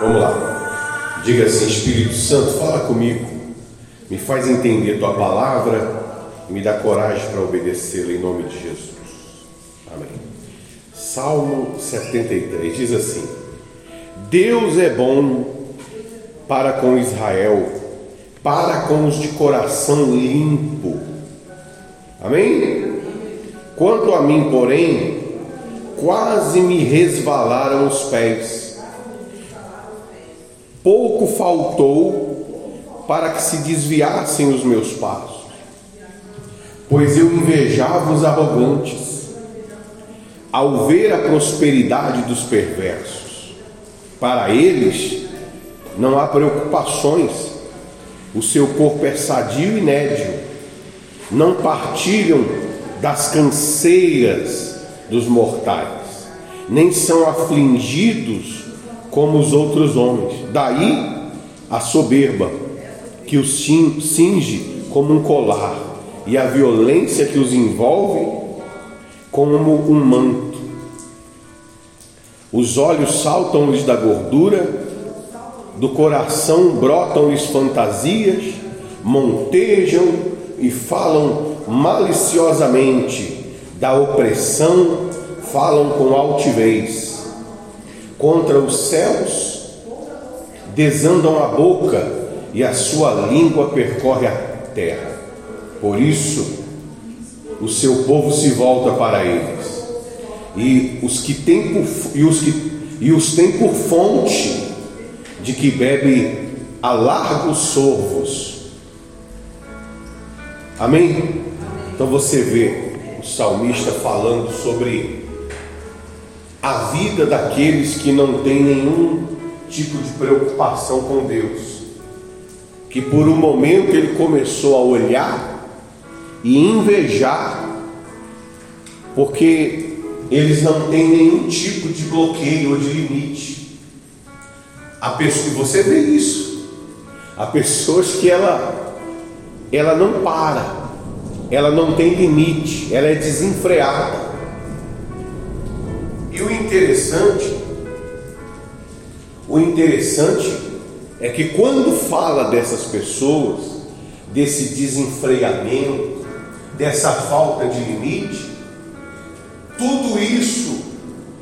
Vamos lá. Diga assim: Espírito Santo, fala comigo. Me faz entender tua palavra e me dá coragem para obedecê-la em nome de Jesus. Amém. Salmo 73 diz assim: Deus é bom para com Israel, para com os de coração limpo. Amém? Quanto a mim, porém, quase me resvalaram os pés. Pouco faltou para que se desviassem os meus passos, pois eu invejava os arrogantes, ao ver a prosperidade dos perversos. Para eles não há preocupações, o seu corpo é sadio e nédio, não partilham das canseiras dos mortais, nem são afligidos como os outros homens. Daí a soberba que os cinge como um colar e a violência que os envolve como um manto. Os olhos saltam-lhes da gordura, do coração brotam-lhes fantasias, montejam e falam maliciosamente da opressão, falam com altivez. Contra os céus desandam a boca e a sua língua percorre a terra. Por isso, o seu povo se volta para eles. E os que têm por, e os que e os tem por fonte de que bebe a largos sorvos. Amém? Então você vê o salmista falando sobre a vida daqueles que não têm nenhum tipo de preocupação com Deus. Que por um momento ele começou a olhar e invejar, porque eles não têm nenhum tipo de bloqueio ou de limite. A pessoa, você vê isso. Há pessoas que ela, ela não para, ela não tem limite, ela é desenfreada. E o interessante, o interessante é que quando fala dessas pessoas, desse desenfreamento, dessa falta de limite, tudo isso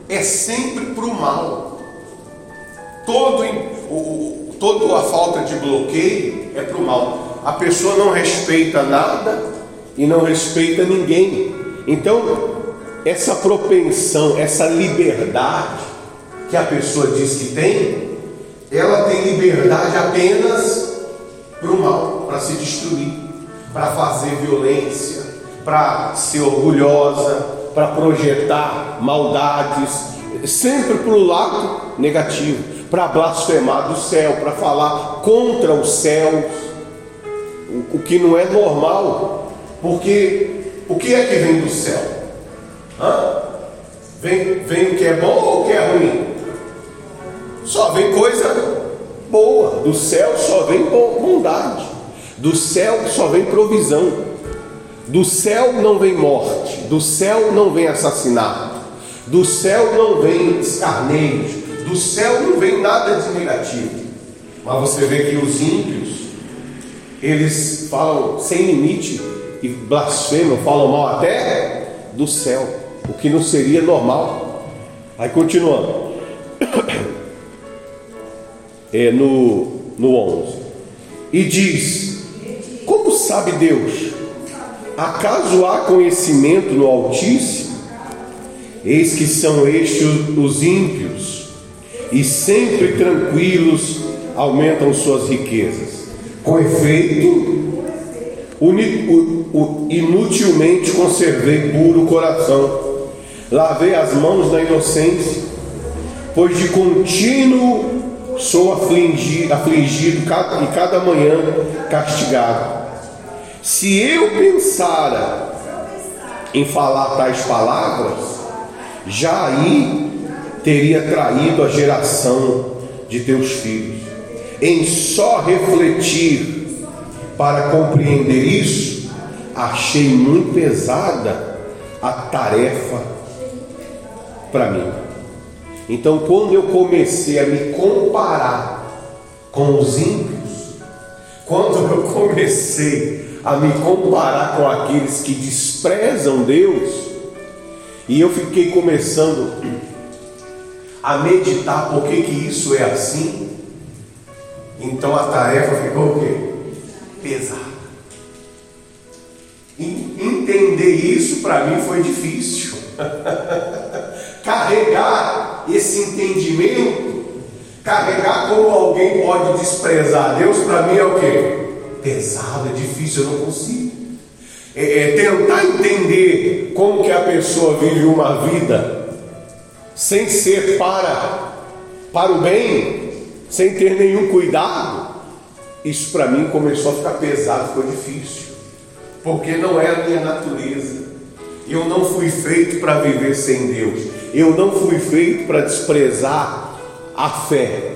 é sempre para o mal. Todo, o, toda a falta de bloqueio é para o mal. A pessoa não respeita nada e não respeita ninguém. Então, essa propensão, essa liberdade que a pessoa diz que tem, ela tem liberdade apenas para o mal, para se destruir, para fazer violência, para ser orgulhosa, para projetar maldades, sempre para o lado negativo, para blasfemar do céu, para falar contra os céus, o que não é normal, porque o que é que vem do céu? Hã? Vem, vem o que é bom ou o que é ruim? Só vem coisa boa, do céu só vem bondade, do céu só vem provisão, do céu não vem morte, do céu não vem assassinato, do céu não vem escarneios, do céu não vem nada de negativo. Mas você vê que os ímpios, eles falam sem limite e blasfemam, falam mal até do céu, o que não seria normal. Aí continuando, é no, no 11, e diz: Como sabe Deus? Acaso há conhecimento no Altíssimo? Eis que são estes os ímpios, e sempre tranquilos aumentam suas riquezas. Com efeito, inutilmente conservei puro coração, lavei as mãos na inocência, pois de contínuo sou afligido, afligido e cada manhã castigado. Se eu pensara em falar tais palavras, já aí teria traído a geração de teus filhos. Em só refletir para compreender isso, achei muito pesada a tarefa para mim. Então, quando eu comecei a me comparar com os ímpios. Quando eu comecei a me comparar com aqueles que desprezam Deus, e eu fiquei começando a meditar por que, que isso é assim, então a tarefa ficou o quê? Pesada. Entender isso para mim foi difícil. Carregar esse entendimento, carregar como alguém pode desprezar Deus, para mim é o quê? Pesado, é difícil, eu não consigo. É, é tentar entender como que a pessoa vive uma vida sem ser para, para o bem, sem ter nenhum cuidado. Isso para mim começou a ficar pesado, ficou difícil porque não é a minha natureza. Eu não fui feito para viver sem Deus. Eu não fui feito para desprezar a fé.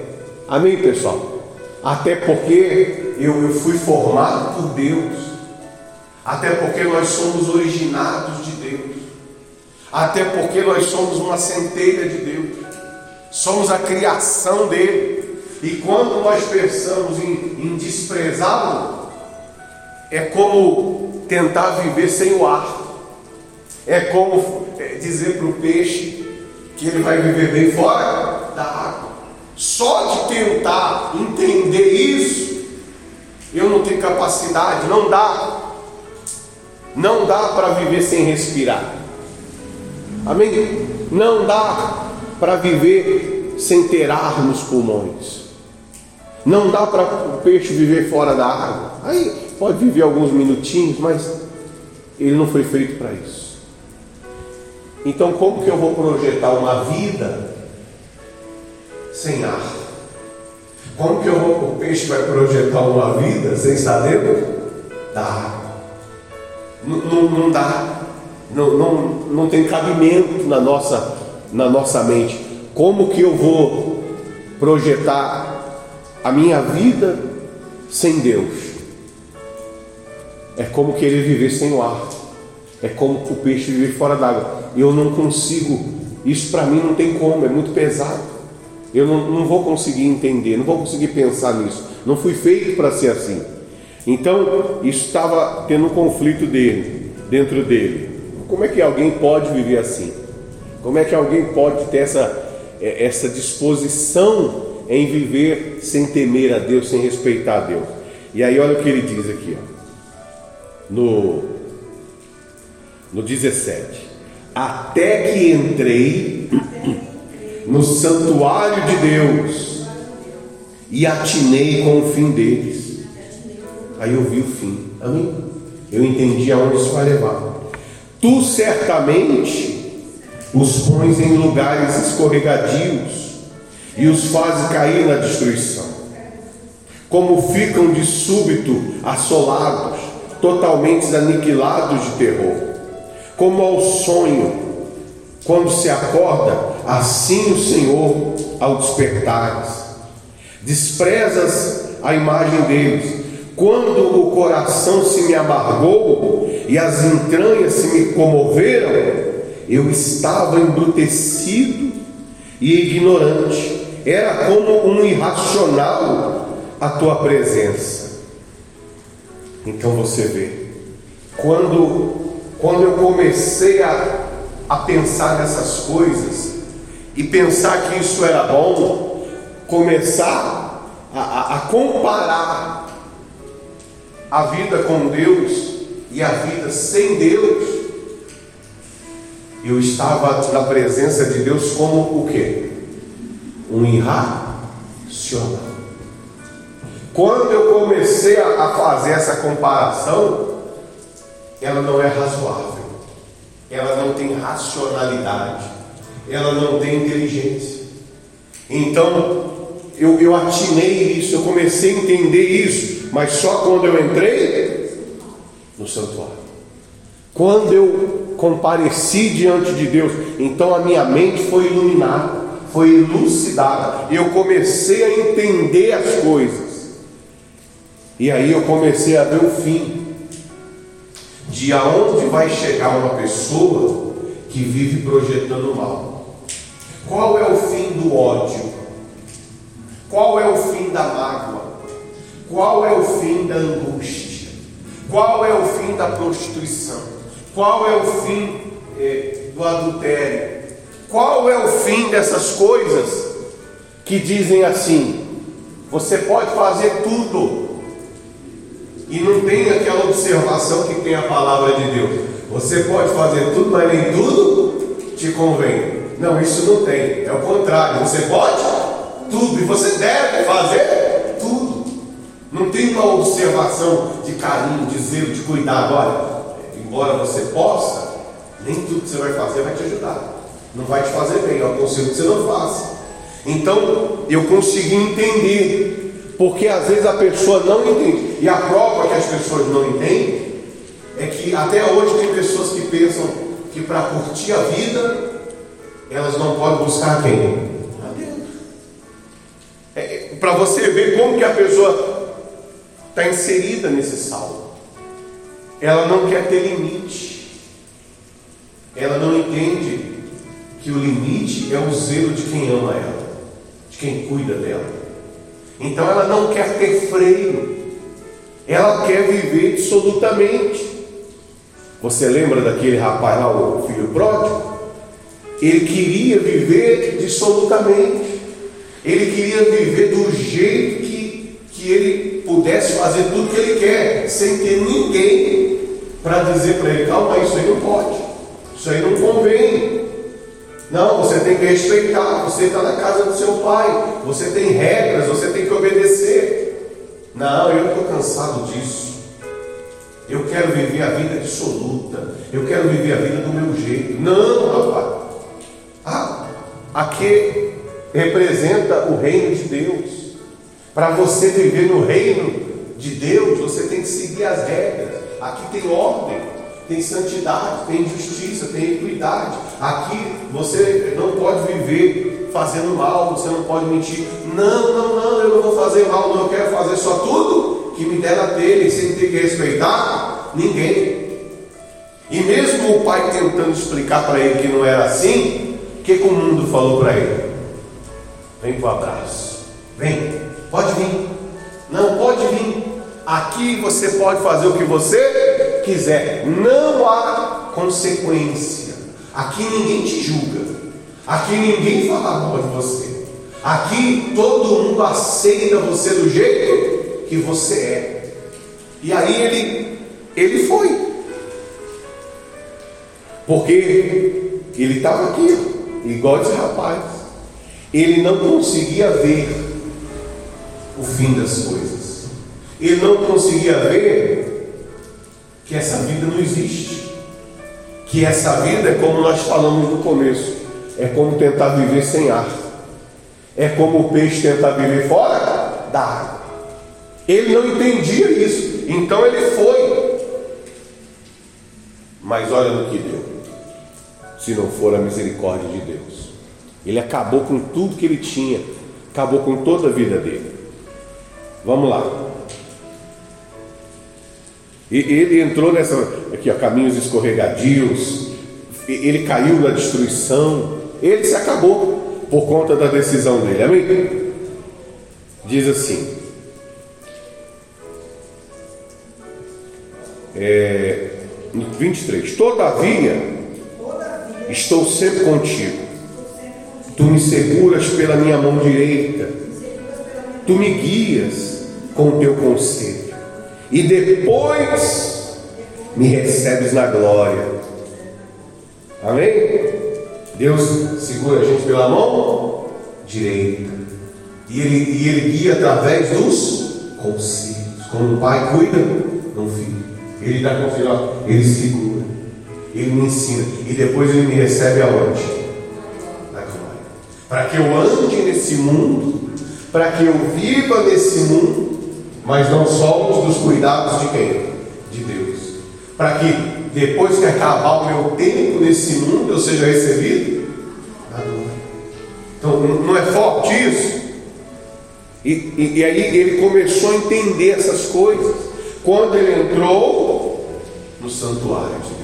Amém, pessoal? Até porque eu, eu fui formado por Deus. Até porque nós somos originados de Deus. Até porque nós somos uma centelha de Deus. Somos a criação dele. E quando nós pensamos em, em desprezá-lo, é como tentar viver sem o ar. É como é, dizer para o peixe que ele vai viver bem fora da água. Só de tentar entender isso, eu não tenho capacidade, não dá. Não dá para viver sem respirar. Amém? Não dá para viver sem ter ar nos pulmões. Não dá para o peixe viver fora da água. Aí pode viver alguns minutinhos, mas ele não foi feito para isso. Então, como que eu vou projetar uma vida sem ar? Como que eu vou, o peixe vai projetar uma vida sem estar dentro da água? Não, não, não dá, não, não, não tem cabimento na nossa, na nossa mente. Como que eu vou projetar a minha vida sem Deus? É como querer viver sem o ar. É como o peixe viver fora d'água. Eu não consigo. Isso para mim não tem como, é muito pesado. Eu não, não vou conseguir entender, não vou conseguir pensar nisso. Não fui feito para ser assim. Então, isso estava tendo um conflito dele, dentro dele. Como é que alguém pode viver assim? Como é que alguém pode ter essa, é, essa disposição em viver sem temer a Deus, sem respeitar a Deus? E aí, olha o que ele diz aqui, ó no, no 17: Até que entrei no santuário de Deus e atinei com o fim deles. Aí eu vi o fim. Amém? Eu entendi aonde isso vai levar. Tu certamente os pões em lugares escorregadios e os fazes cair na destruição. Como ficam de súbito assolados totalmente aniquilados de terror. Como ao sonho, quando se acorda, assim o Senhor ao despertares. Desprezas a imagem deles. Quando o coração se me amargou e as entranhas se me comoveram, eu estava embrutecido e ignorante. Era como um irracional a tua presença. Então você vê, quando, quando eu comecei a, a pensar nessas coisas e pensar que isso era bom, começar a, a, comparar a vida com Deus e a vida sem Deus, eu estava na presença de Deus como o que? Um irracional. Quando eu comecei a, fazer essa comparação, ela não é razoável, ela não tem racionalidade, ela não tem inteligência. Então, eu, eu atinei isso, eu comecei a entender isso, mas só quando eu entrei no santuário. Quando eu compareci diante de Deus, então a minha mente foi iluminada, foi elucidada, eu comecei a entender as coisas. E aí eu comecei a ver o fim de aonde vai chegar uma pessoa que vive projetando mal. Qual é o fim do ódio? Qual é o fim da mágoa? Qual é o fim da angústia? Qual é o fim da prostituição? Qual é o fim é, do adultério? Qual é o fim dessas coisas que dizem assim: você pode fazer tudo, e não tem aquela observação que tem a palavra de Deus. Você pode fazer tudo, mas nem tudo te convém. Não, isso não tem. É o contrário. Você pode tudo e você deve fazer tudo. Não tem uma observação de carinho, de zelo, de cuidado. Olha, embora você possa, nem tudo que você vai fazer vai te ajudar. Não vai te fazer bem. Eu aconselho que você não faça. Então, eu consegui entender. Porque às vezes a pessoa não entende. E a prova que as pessoas não entendem é que até hoje tem pessoas que pensam que para curtir a vida elas não podem buscar quem? A Deus. É, é para você ver como que a pessoa está inserida nesse salmo. Ela não quer ter limite. Ela não entende que o limite é o zelo de quem ama ela, de quem cuida dela. Então ela não quer ter freio. Ela quer viver absolutamente. Você lembra daquele rapaz lá, o filho pródigo? Ele queria viver dissolutamente. Ele queria viver do jeito que, que ele pudesse fazer tudo que ele quer, sem ter ninguém para dizer para ele: calma, isso aí não pode, isso aí não convém. Não, você tem que respeitar, você está na casa do seu pai, você tem regras, você tem que obedecer. Não, eu estou cansado disso. Eu quero viver a vida dissoluta. Eu quero viver a vida do meu jeito. Não, rapaz. Ah, aqui representa o reino de Deus. Para você viver no reino de Deus, você tem que seguir as regras. Aqui tem ordem, tem santidade, tem justiça, tem equidade. Aqui você não pode viver fazendo mal, você não pode mentir. Não, não, não, eu não vou fazer mal, não, eu quero fazer só tudo que me der na telha, sem ter que respeitar ninguém. E mesmo o pai tentando explicar para ele que não era assim, o que, que o mundo falou para ele? Vem para o abraço. Vem, pode vir. Não, pode vir. Aqui você pode fazer o que você quiser. Não há consequência. Aqui ninguém te julga. Aqui ninguém fala mal de você. Aqui todo mundo aceita você do jeito que você é. E aí ele, ele foi. Porque ele estava aqui igual esse rapaz. Ele não conseguia ver o fim das coisas. Ele não conseguia ver que essa vida não existe. Que essa vida é como nós falamos no começo, é como tentar viver sem ar. É como o peixe tentar viver fora da água. Ele não entendia isso, então ele foi. Mas olha no que deu se não for a misericórdia de Deus. Ele acabou com tudo que ele tinha, acabou com toda a vida dele. Vamos lá. E ele entrou nessa aqui, ó, caminhos escorregadios. Ele caiu na destruição. Ele se acabou por conta da decisão dele. Amém? Diz assim. É, 23. Todavia Estou sempre contigo. Tu me seguras pela minha mão direita. Tu me guias com o teu conselho. E depois me recebes na glória. Amém? Deus segura a gente pela mão direita. E ele, e ele guia através dos conselhos. Como o pai cuida de filho. Ele dá conselho, ele segura. Ele me ensina. E depois ele me recebe aonde? Na glória. Para que eu ande nesse mundo, para que eu viva nesse mundo, mas não só os dos cuidados de quem? De Deus. Para que depois que acabar o meu tempo nesse mundo, eu seja recebido glória. Então, não é forte isso? E, e, e aí ele começou a entender essas coisas. Quando ele entrou no santuário de Deus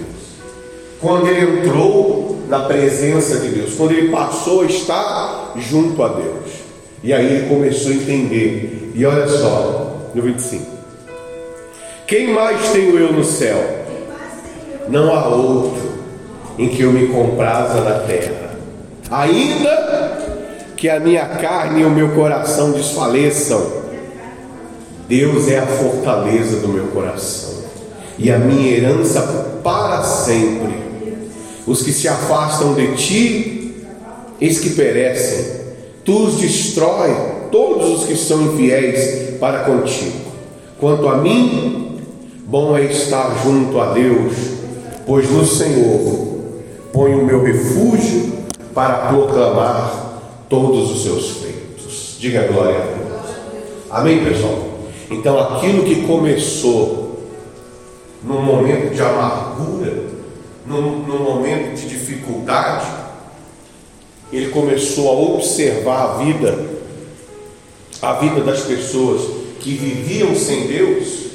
quando ele entrou na presença de Deus, quando ele passou a estar junto a Deus. E aí ele começou a entender. E olha só, no 25. Quem mais tenho eu no céu? Não há outro em que eu me compraza na terra. Ainda que a minha carne e o meu coração desfaleçam, Deus é a fortaleza do meu coração e a minha herança para sempre. Os que se afastam de ti, eis que perecem. Tu os destrói, todos os que são infiéis para contigo. Quanto a mim, bom é estar junto a Deus, pois no Senhor ponho o meu refúgio para proclamar todos os seus feitos. Diga glória a Deus. Amém, pessoal? Então, aquilo que começou num momento de amargura, num, num momento de dificuldade, ele começou a observar a vida, a vida das pessoas que viviam sem Deus,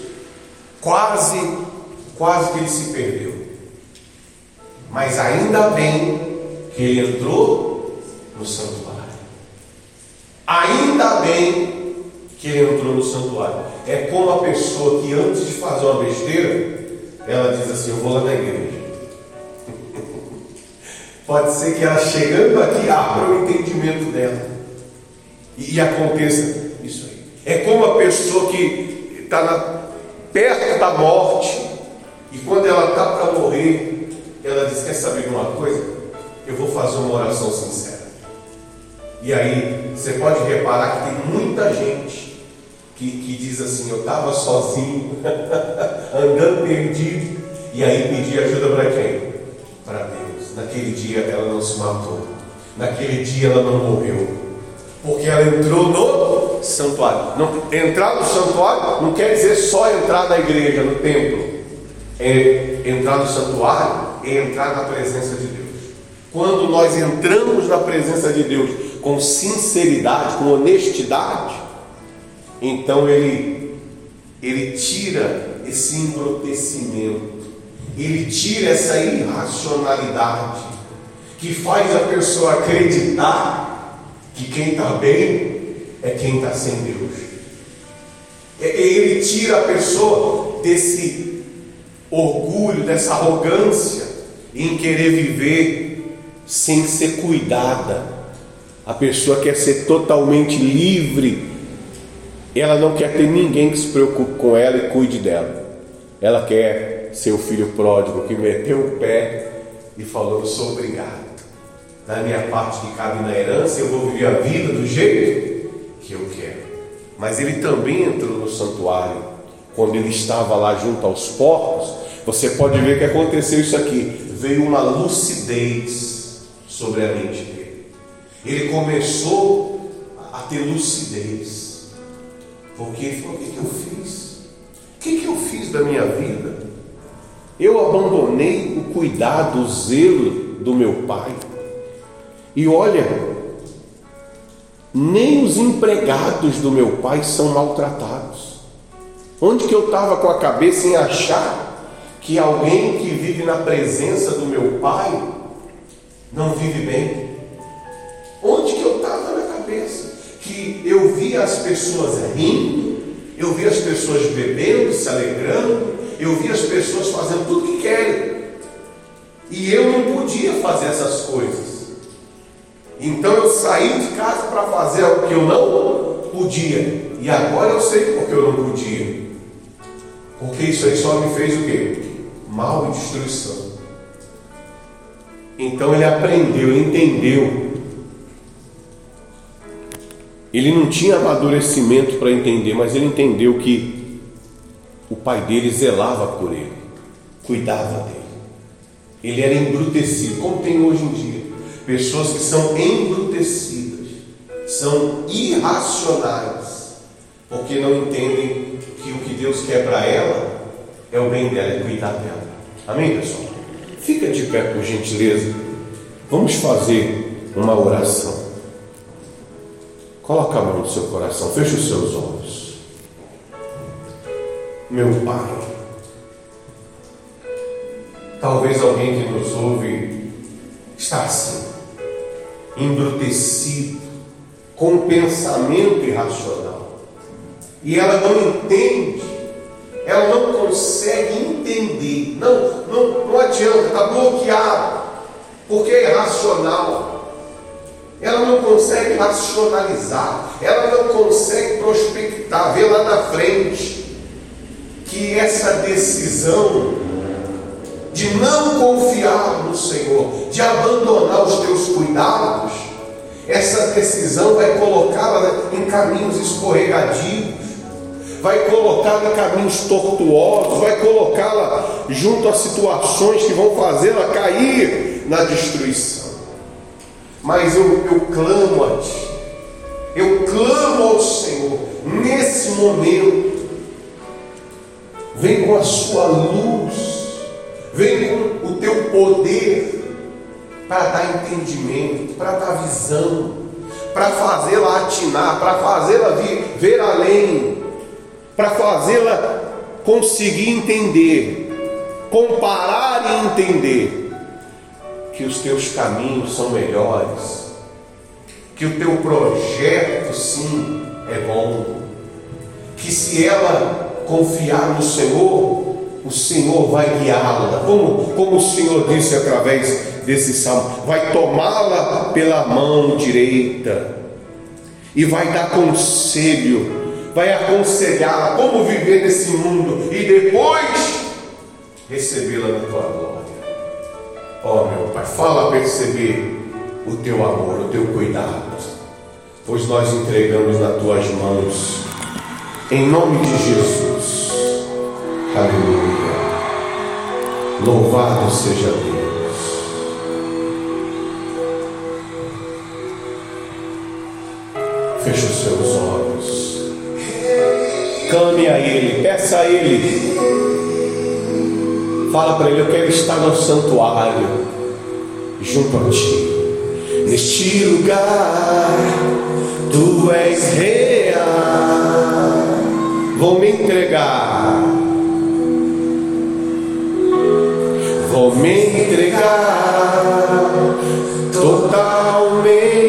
quase, quase que ele se perdeu. Mas ainda bem que ele entrou no santuário. Ainda bem que ele entrou no santuário. É como a pessoa que antes de fazer uma besteira, ela diz assim: Eu vou lá na igreja. Pode ser que ela chegando aqui abra o entendimento dela e, aconteça isso aí. É como a pessoa que está perto da morte e quando ela está para morrer, ela diz: Quer saber uma coisa? Eu vou fazer uma oração sincera. E aí você pode reparar que tem muita gente que, que diz assim: Eu estava sozinho, andando perdido, e aí pedi ajuda para quem? Para Deus. Naquele dia ela não se matou, naquele dia ela não morreu, porque ela entrou no santuário. Não, entrar no santuário não quer dizer só entrar na igreja, no templo. É, entrar no santuário é entrar na presença de Deus. Quando nós entramos na presença de Deus com sinceridade, com honestidade, então ele, ele tira esse embrutecimento, ele tira essa irracionalidade que faz a pessoa acreditar que quem está bem é quem está sem Deus. Ele tira a pessoa desse orgulho, dessa arrogância em querer viver sem ser cuidada. A pessoa quer ser totalmente livre ela não quer ter ninguém que se preocupe com ela e cuide dela. Ela quer ser o filho pródigo que meteu o pé e falou: Eu sou obrigado. Da minha parte que cabe na herança, eu vou viver a vida do jeito que eu quero. Mas ele também entrou no santuário. Quando ele estava lá junto aos porcos, você pode ver que aconteceu isso aqui. Veio uma lucidez sobre a mente dele. Ele começou a ter lucidez. Porque ele falou: o que, que eu fiz? O que, que eu fiz da minha vida? Eu abandonei o cuidado, o zelo do meu pai. E olha, nem os empregados do meu pai são maltratados. Onde que eu estava com a cabeça em achar que alguém que vive na presença do meu pai não vive bem? Onde que eu estava na cabeça? que eu via as pessoas rindo, eu via as pessoas bebendo, se alegrando, eu via as pessoas fazendo tudo que querem. E eu não podia fazer essas coisas. Então eu saí de casa para fazer o que eu não podia. E agora eu sei porque eu não podia. Porque isso aí só me fez o quê? Mal e destruição. Então ele aprendeu, ele entendeu ele não tinha amadurecimento para entender, mas ele entendeu que o pai dele zelava por ele, cuidava dele. Ele era embrutecido, como tem hoje em dia. Pessoas que são embrutecidas, são irracionais, porque não entendem que o que Deus quer para ela é o bem dela, é cuidar dela. Amém, pessoal? Fica de pé, por gentileza. Vamos fazer uma oração. Coloca a mão no seu coração, feche os seus olhos. Meu Pai, talvez alguém que nos ouve está assim, embrutecido, com pensamento irracional. E ela não entende, ela não consegue entender. Não, não, não adianta, está bloqueado, porque é irracional. Ela não consegue racionalizar, ela não consegue prospectar, ver lá na frente que essa decisão de não confiar de abandonar os teus cuidados, essa decisão vai colocá-la em caminhos escorregadios, vai colocá-la em caminhos tortuosos, vai colocá-la junto a situações que vão fazê-la cair na destruição. Mas eu, eu clamo a Ti, eu clamo ao Senhor nesse momento. Vem com a Sua luz, vem com o Teu poder para dar entendimento, para dar visão, para fazê-la atinar, para fazê-la ver além, para fazê-la conseguir entender, comparar e entender que os teus caminhos são melhores, que o teu projeto sim é bom, que se ela confiar no Senhor, o Senhor vai guiá-la, como, como o Senhor disse através desse salmo, vai tomá-la pela mão direita e vai dar conselho, vai aconselhá-la como viver nesse mundo e depois recebê-la na tua glória. Ó oh, meu Pai, fala perceber o teu amor, o teu cuidado, pois nós entregamos nas tuas mãos, em nome de Jesus. Aleluia. Louvado seja Deus. Feche os seus olhos. Clame a Ele, peça a Ele. Fala para Ele: Eu quero estar no santuário, junto a Ti. Neste lugar, Tu és real. Vou me entregar. Vou me entregar totalmente.